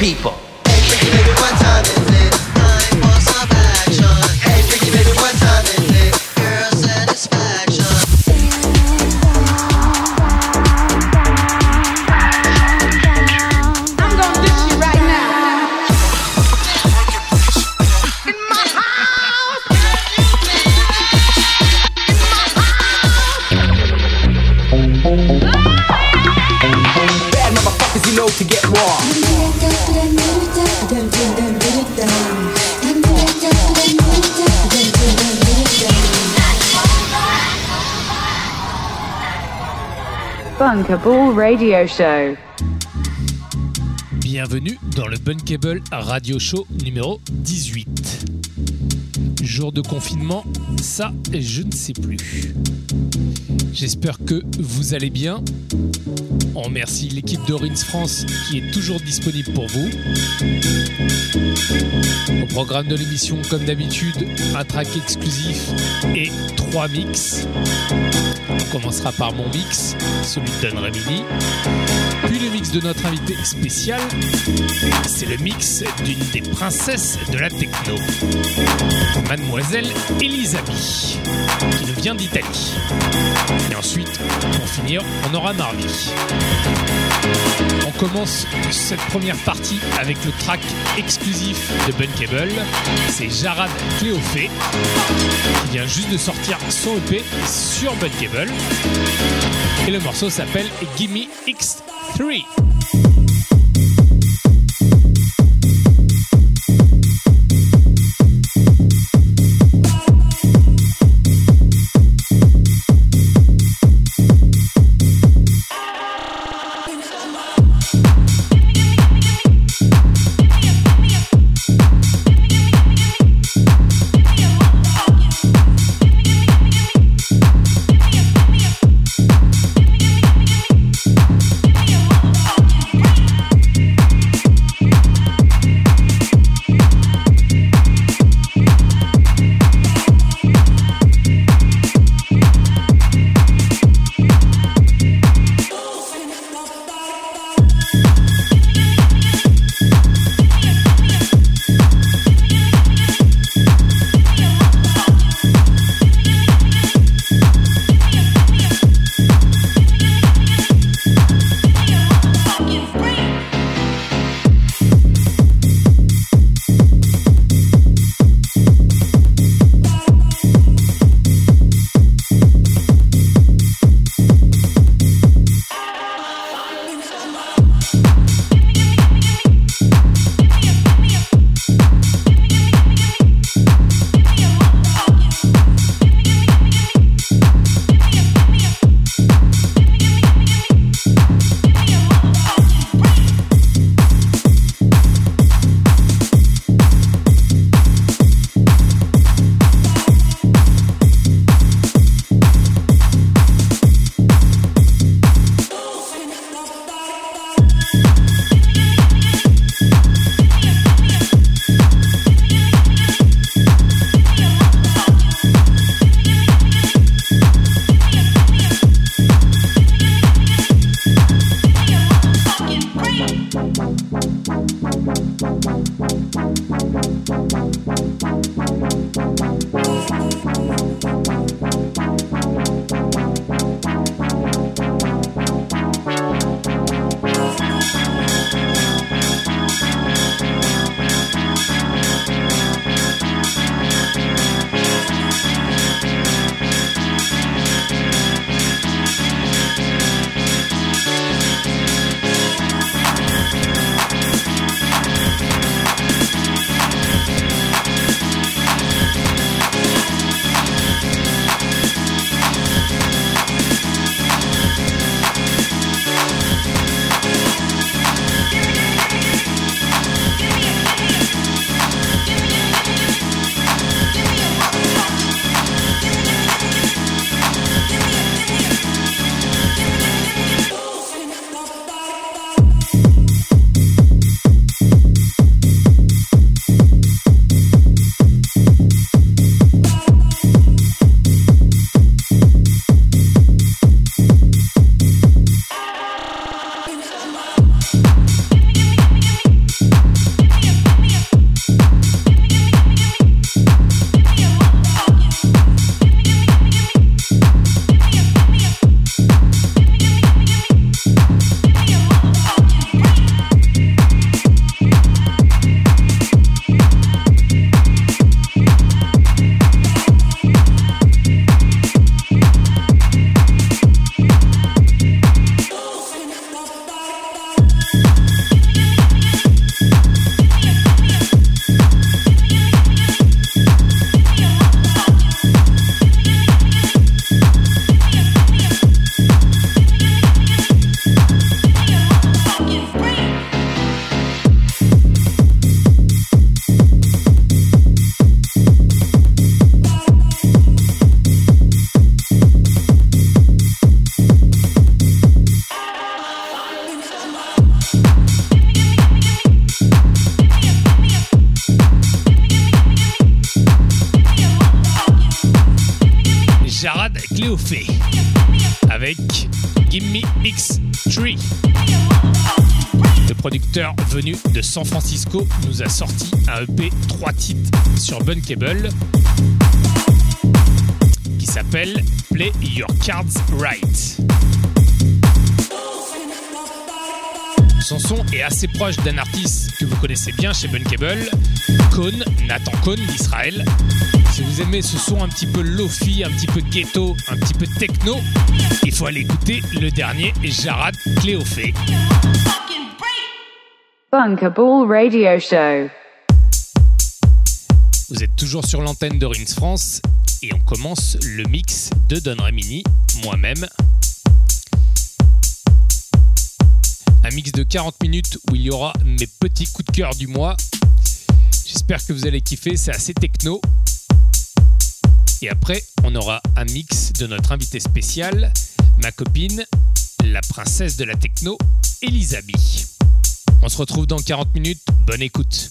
people. Bienvenue dans le Bunkable Radio Show numéro 18. Jour de confinement, ça je ne sais plus. J'espère que vous allez bien. On remercie l'équipe d'Orins France qui est toujours disponible pour vous. Au programme de l'émission, comme d'habitude, un track exclusif et trois mix. Commencera par mon mix, celui de Don Remini. Puis le mix de notre invité spécial, c'est le mix d'une des princesses de la techno, Mademoiselle Elisabeth, qui nous vient d'Italie. Et ensuite, pour finir, on aura Marley. On commence cette première partie avec le track exclusif de Bunkable. C'est Jarad Cléophée qui vient juste de sortir son EP sur Bunkable. Et le morceau s'appelle Gimme X3. San Francisco nous a sorti un EP 3 titres sur Bunkable qui s'appelle Play Your Cards Right. Son son est assez proche d'un artiste que vous connaissez bien chez Bunkable, Cohn, Nathan Cohn d'Israël. Si vous aimez ce son un petit peu lofi, un petit peu ghetto, un petit peu techno, il faut aller écouter le dernier Jarad Cléophée. Vous êtes toujours sur l'antenne de Rins France et on commence le mix de Don Remini, moi-même, un mix de 40 minutes où il y aura mes petits coups de cœur du mois. J'espère que vous allez kiffer, c'est assez techno. Et après, on aura un mix de notre invité spécial, ma copine, la princesse de la techno, Elisabeth. On se retrouve dans 40 minutes, bonne écoute.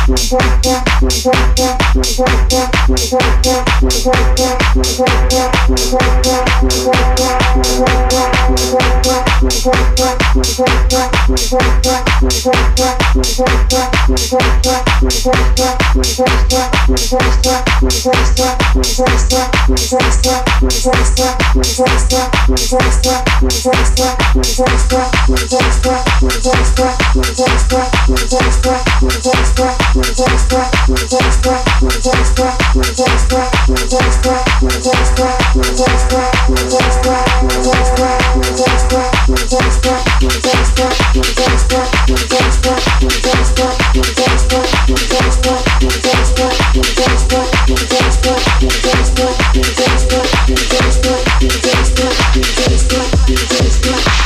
Yeah. Thank.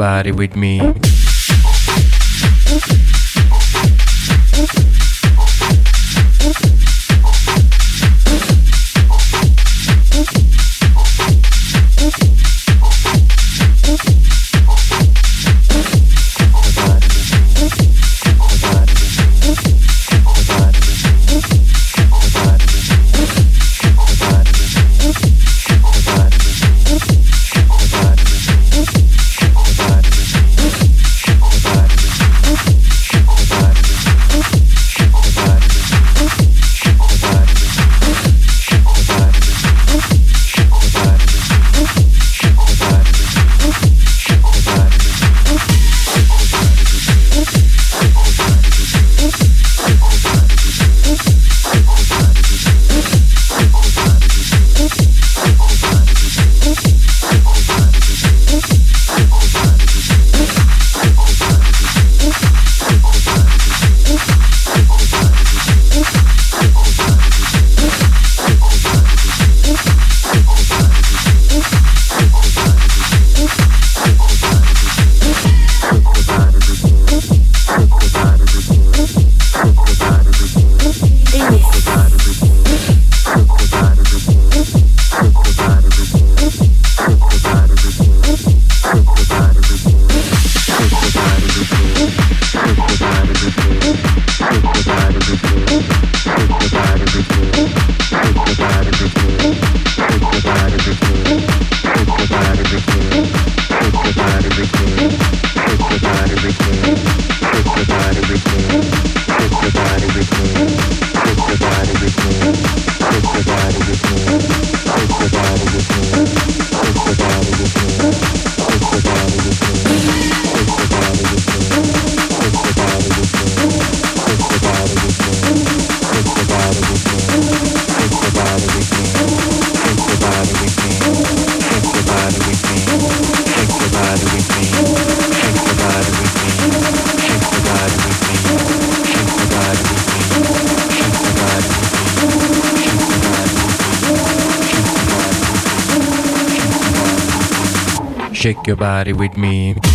Body with me. Your body with me.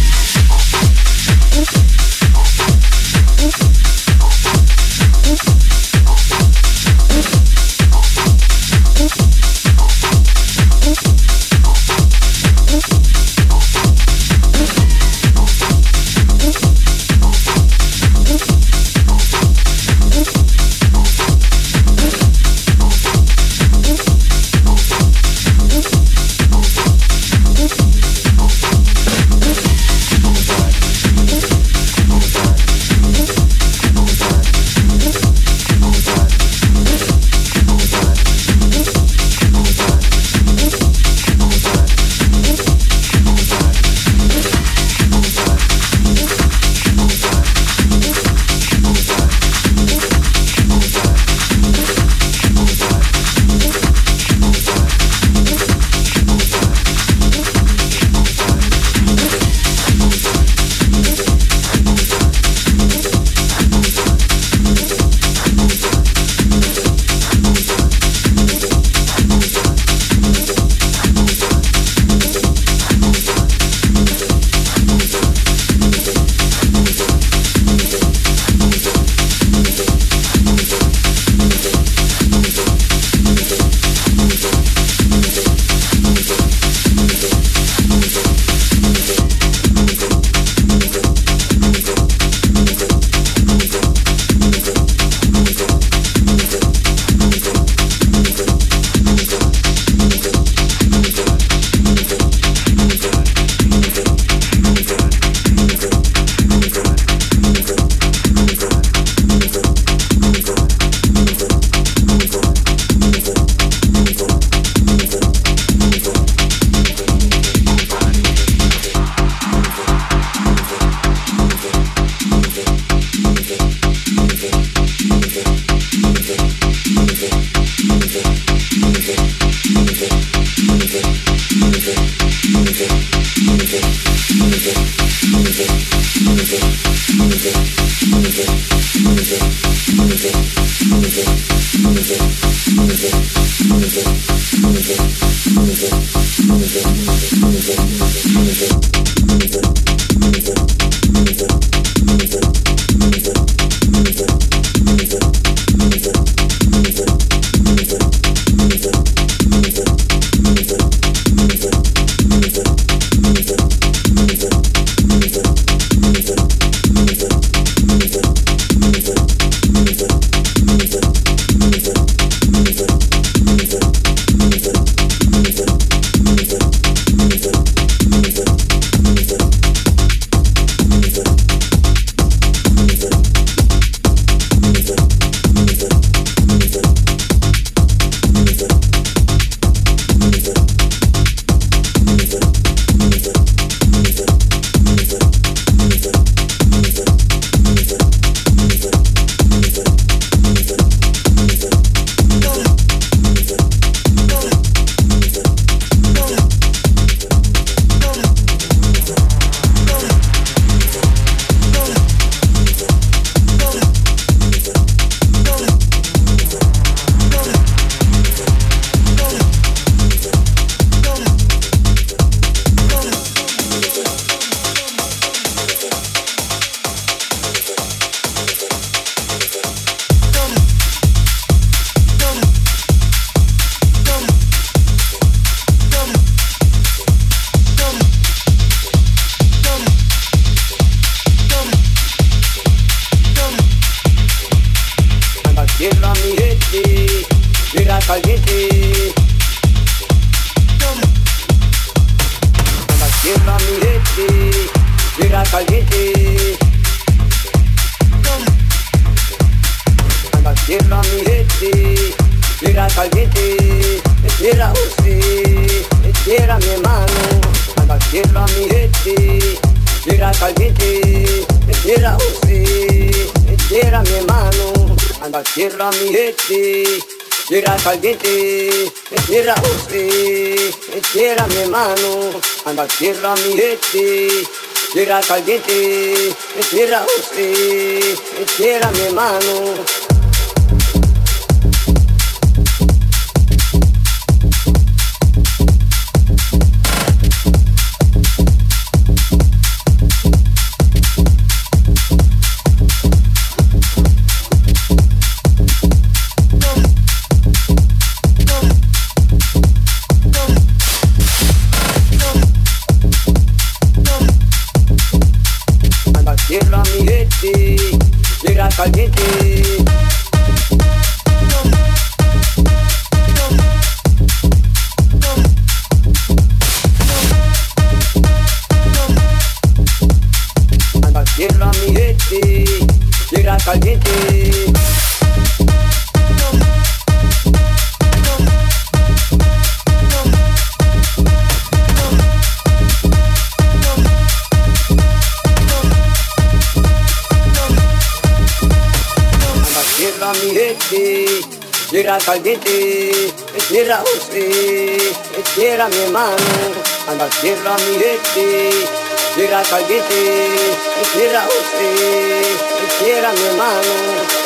Tierra mi gente, tierra caliente, tierra usted, tierra mi hermano. Tierra mi hermano, anda tierra mi gente, tierra caliente, tierra usted, tierra mi hermano.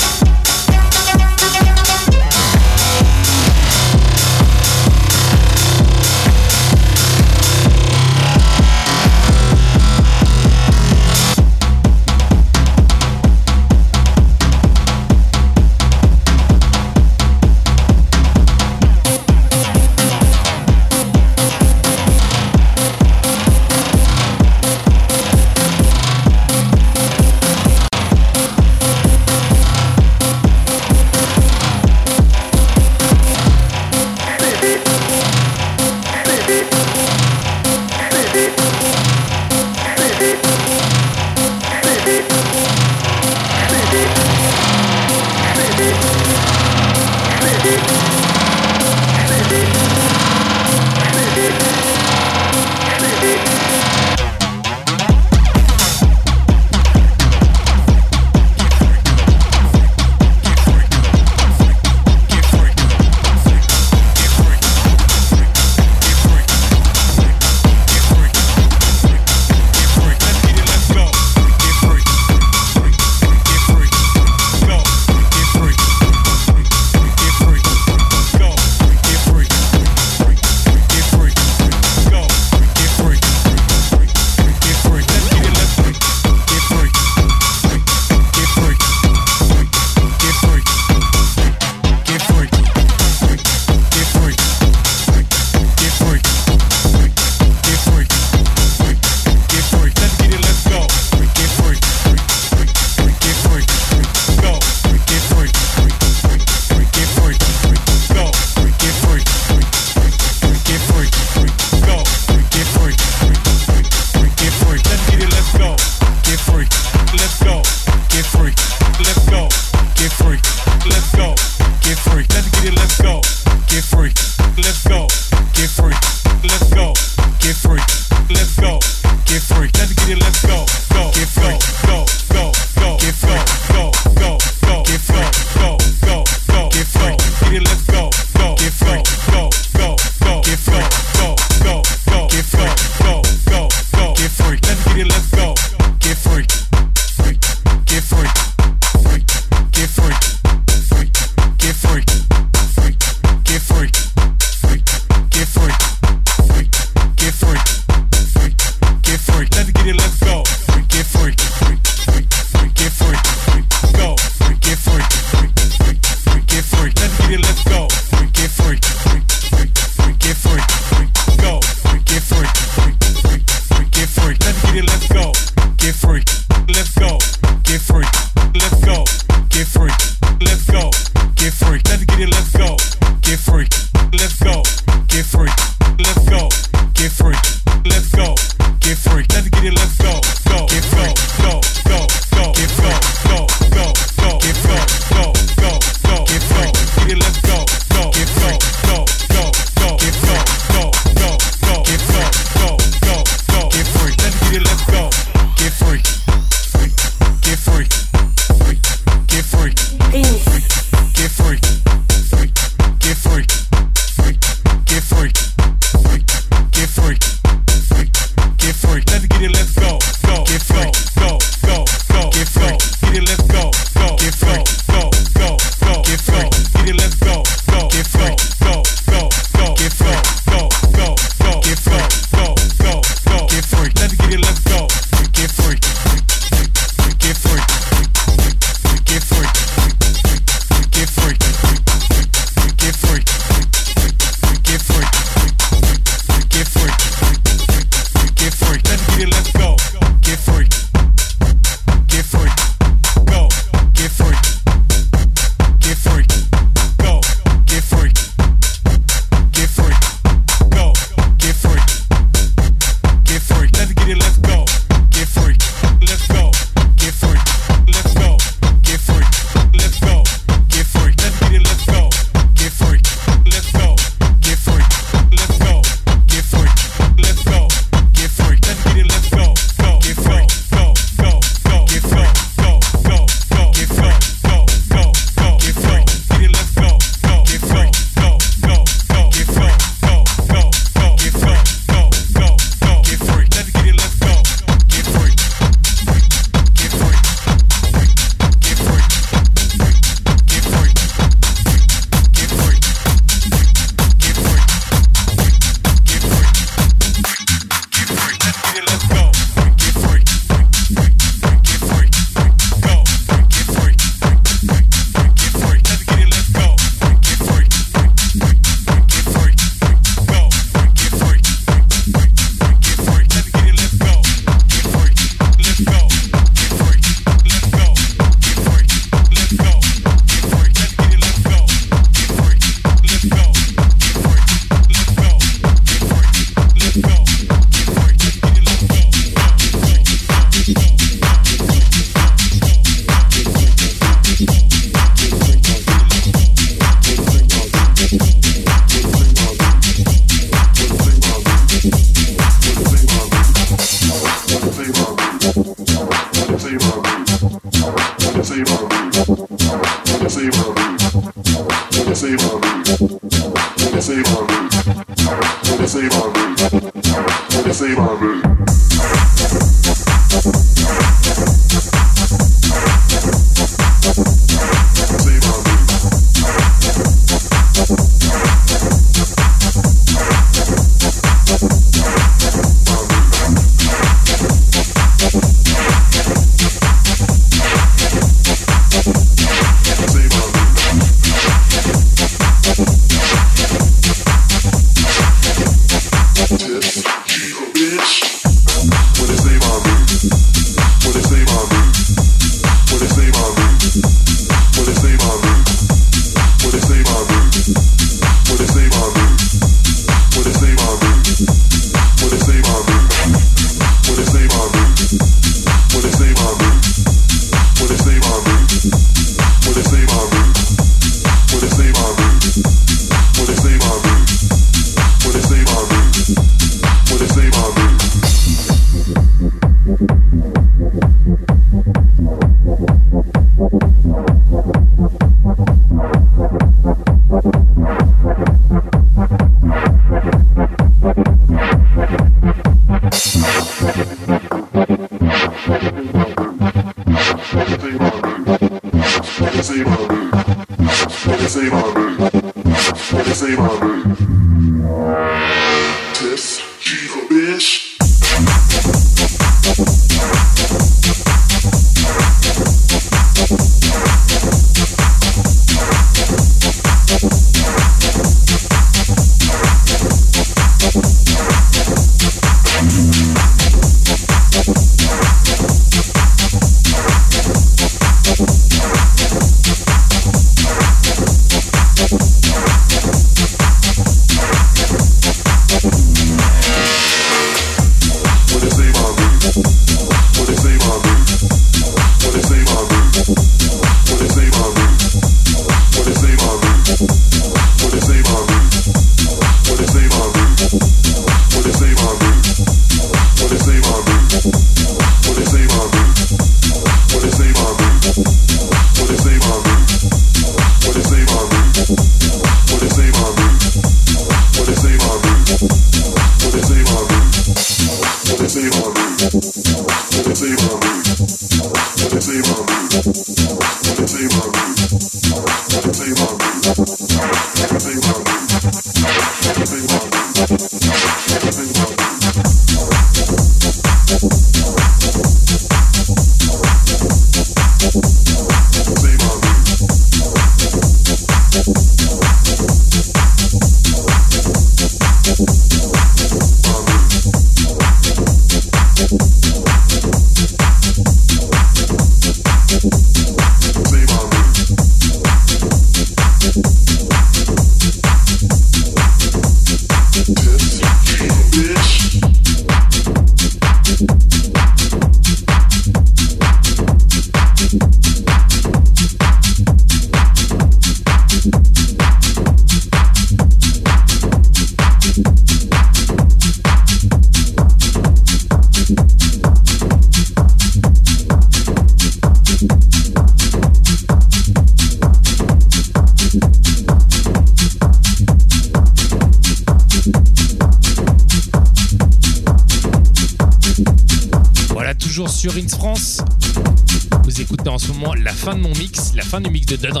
De Don.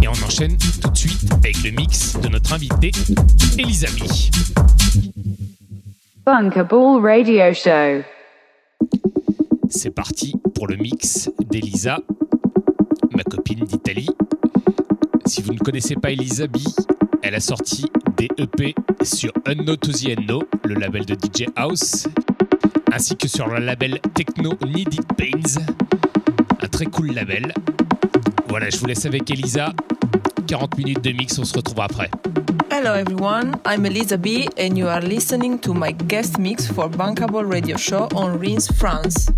Et on enchaîne tout de suite avec le mix de notre invité, Elisabeth. Bunkable Radio Show. C'est parti pour le mix d'Elisa, ma copine d'Italie. Si vous ne connaissez pas Elisabeth, elle a sorti des EP sur Unno le label de DJ House, ainsi que sur le label Techno Needed Pains. Très cool label. Voilà, je vous laisse avec Elisa. 40 minutes de mix, on se retrouve après. Hello everyone, I'm Elisa B and you are listening to my guest mix for Bankable Radio Show on Reims, France.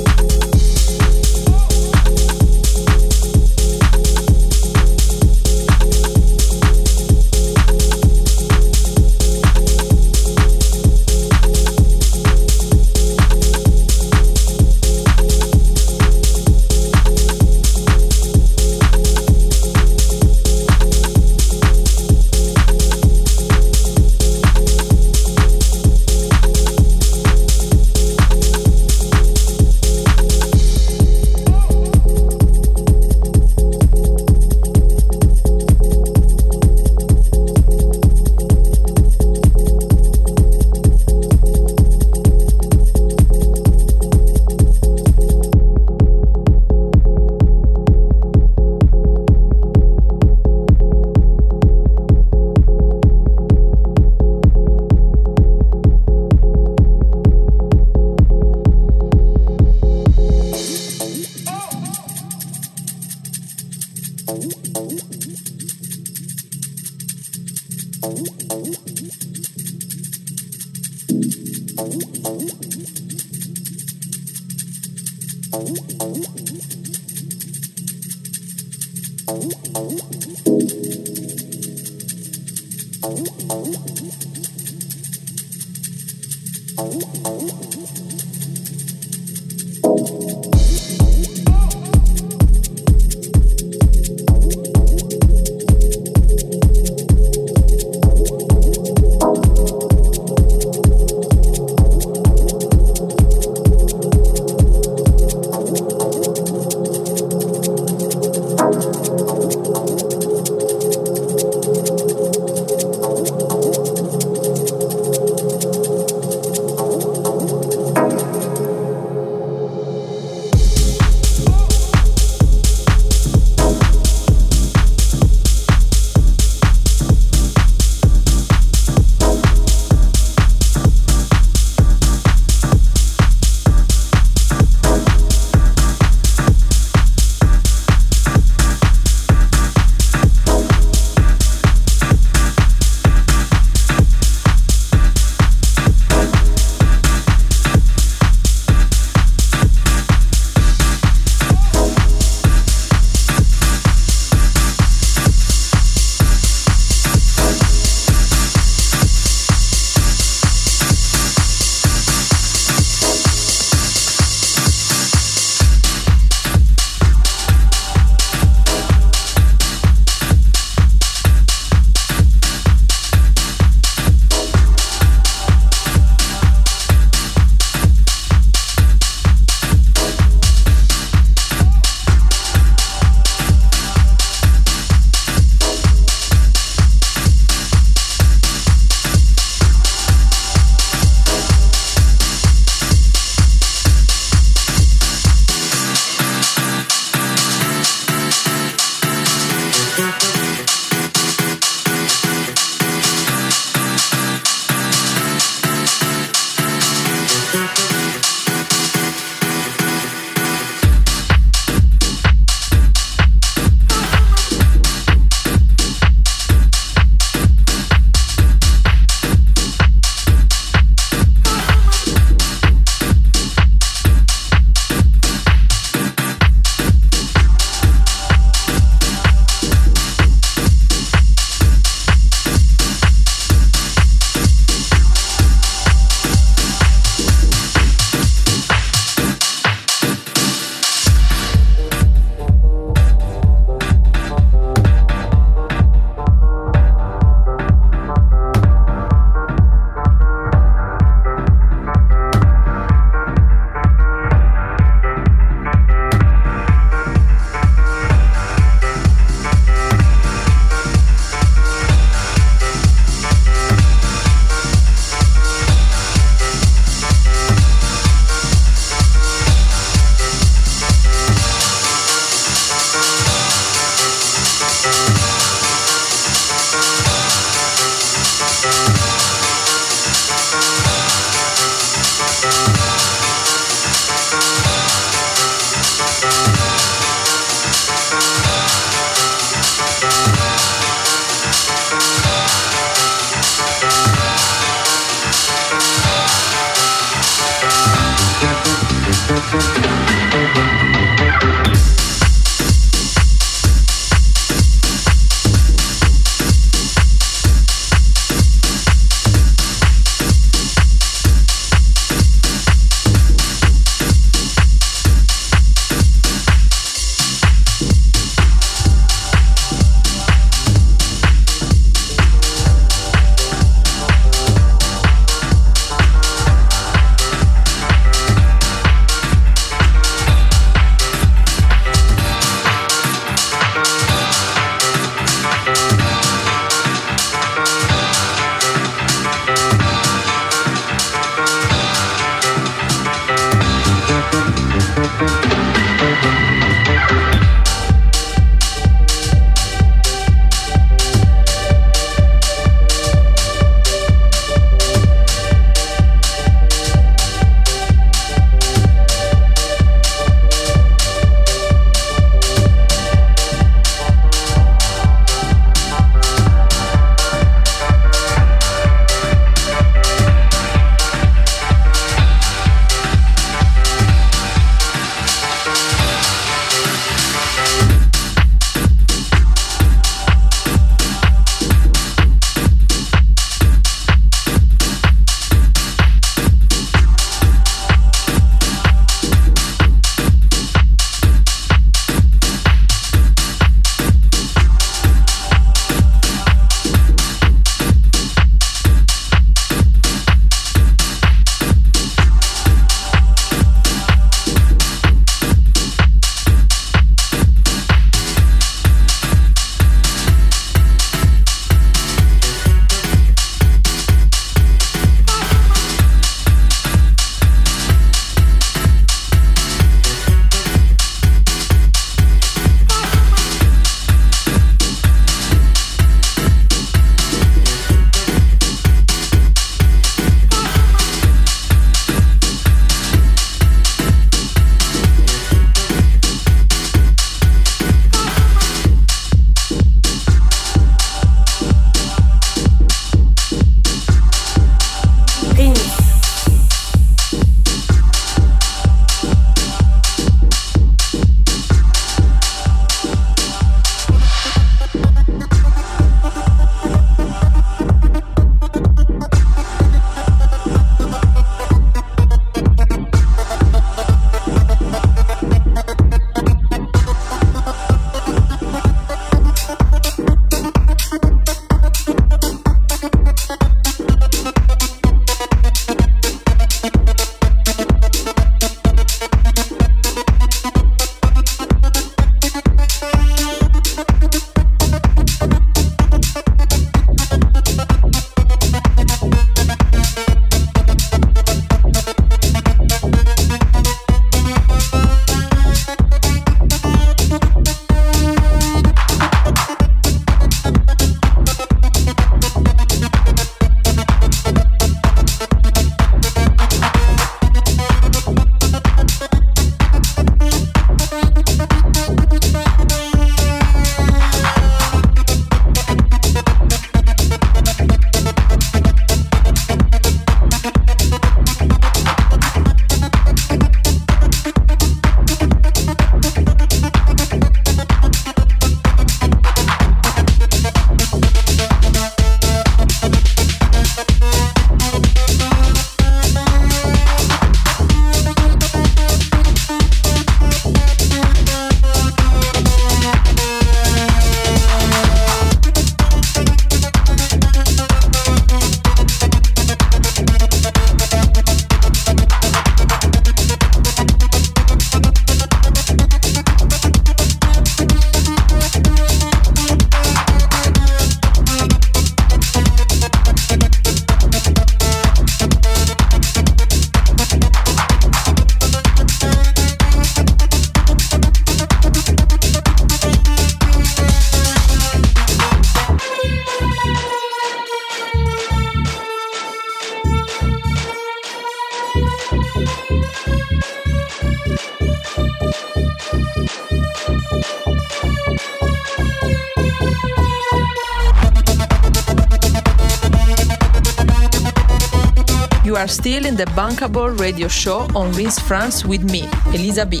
The Bankable radio show on Rins France with me, Elisa B.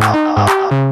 Música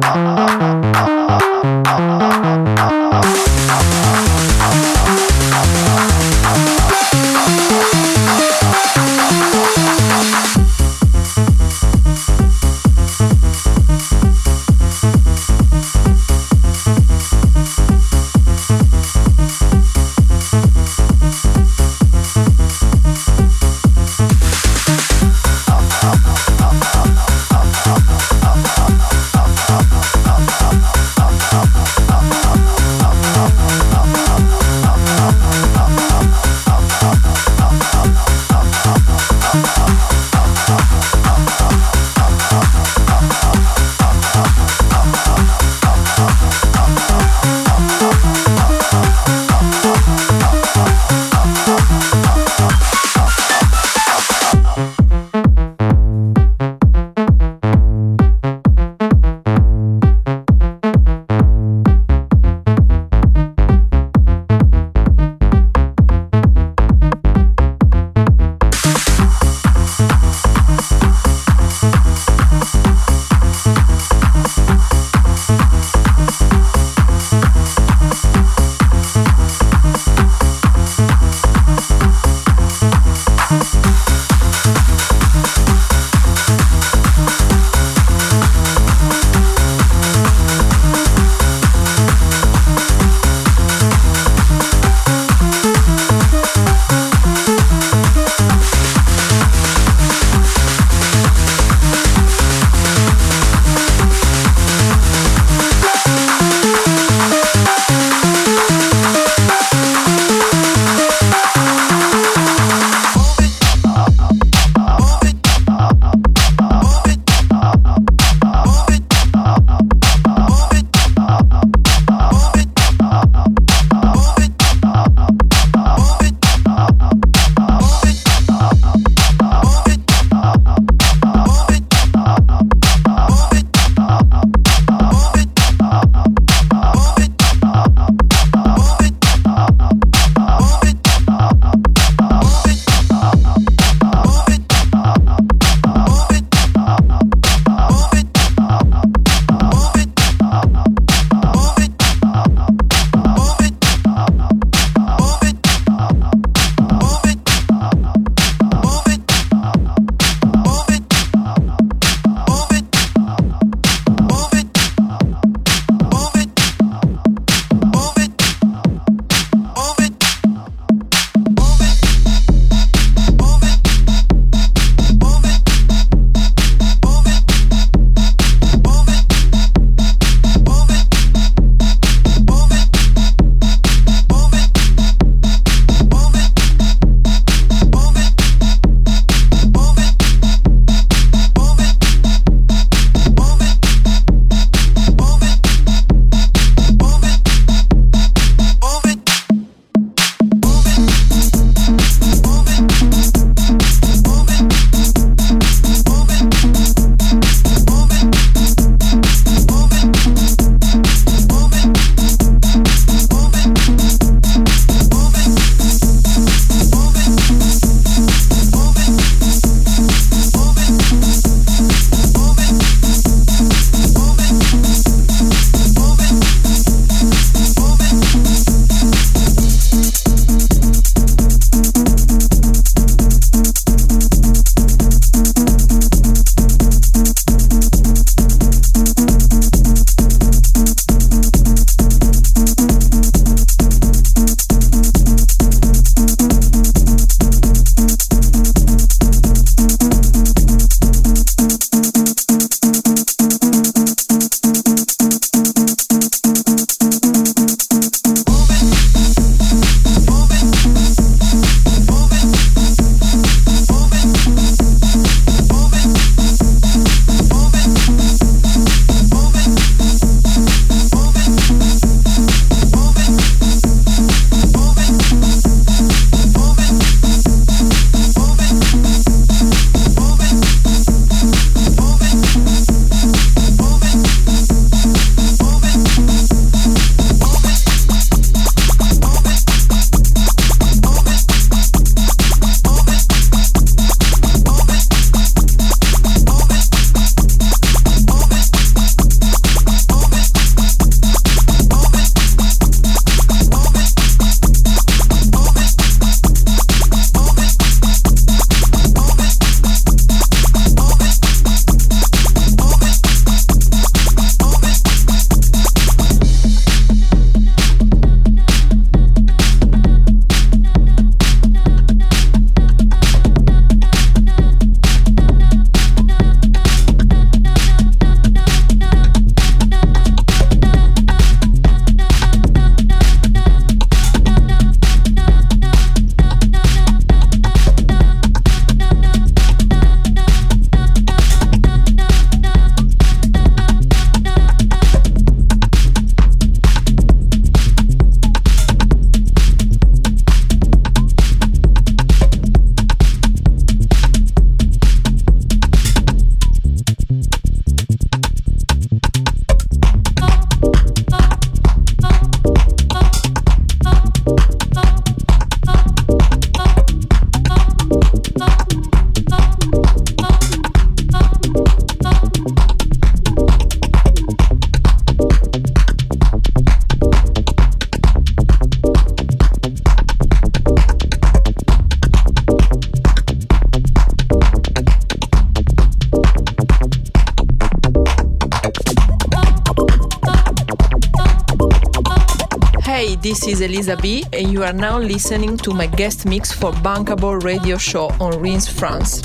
Elisa B, and you are now listening to my guest mix for Bankable Radio Show on Reims, France.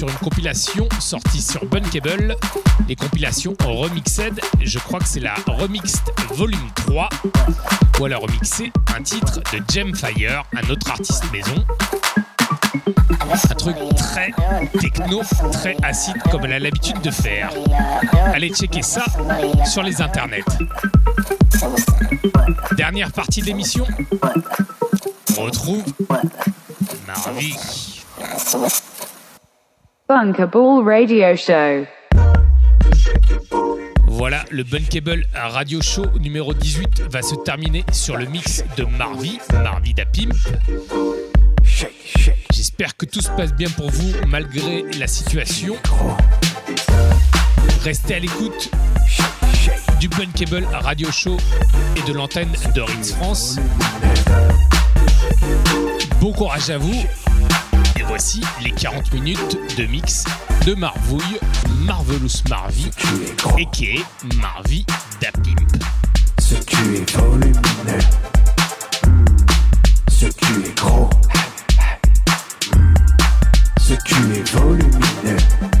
sur une compilation sortie sur Bunkable. Les compilations remixed, je crois que c'est la Remixed Volume 3. Ou alors remixé un titre de Gemfire, un autre artiste maison. Un truc très techno, très acide comme elle a l'habitude de faire. Allez checker ça sur les internets. Dernière partie d'émission, Bunkable Radio Show. Voilà, le Bunkable Radio Show numéro 18 va se terminer sur le mix de Marvi, Marvi d'Apimp. J'espère que tout se passe bien pour vous malgré la situation. Restez à l'écoute du Bunkable Radio Show et de l'antenne de Ritz France. Bon courage à vous 40 minutes de mix de Marvouille, Marvelous Marvy, et qui est Marvy Dapimp. Ce cul est volumineux. Ce cul est gros. Ce cul est volumineux.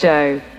Show. Rinse.